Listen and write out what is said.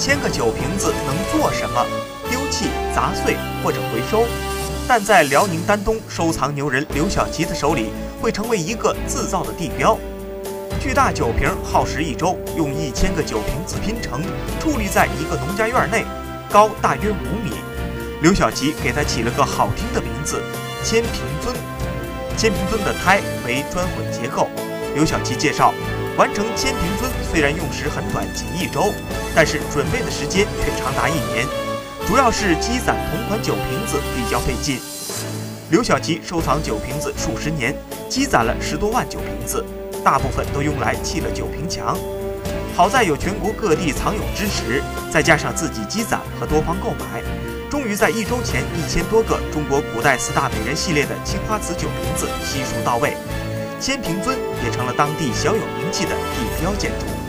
千个酒瓶子能做什么？丢弃、砸碎或者回收？但在辽宁丹东收藏牛人刘小吉的手里，会成为一个自造的地标。巨大酒瓶耗时一周，用一千个酒瓶子拼成，矗立在一个农家院内，高大约五米。刘小吉给它起了个好听的名字——千瓶尊。千瓶尊的胎为砖混结构。刘小吉介绍，完成千瓶尊虽然用时很短，仅一周，但是准备的时间却长达一年。主要是积攒同款酒瓶子比较费劲。刘小吉收藏酒瓶子数十年，积攒了十多万酒瓶子，大部分都用来砌了酒瓶墙。好在有全国各地藏友支持，再加上自己积攒和多方购买，终于在一周前，一千多个中国古代四大美人系列的青花瓷酒瓶子悉数到位，千平尊也成了当地小有名气的地标建筑。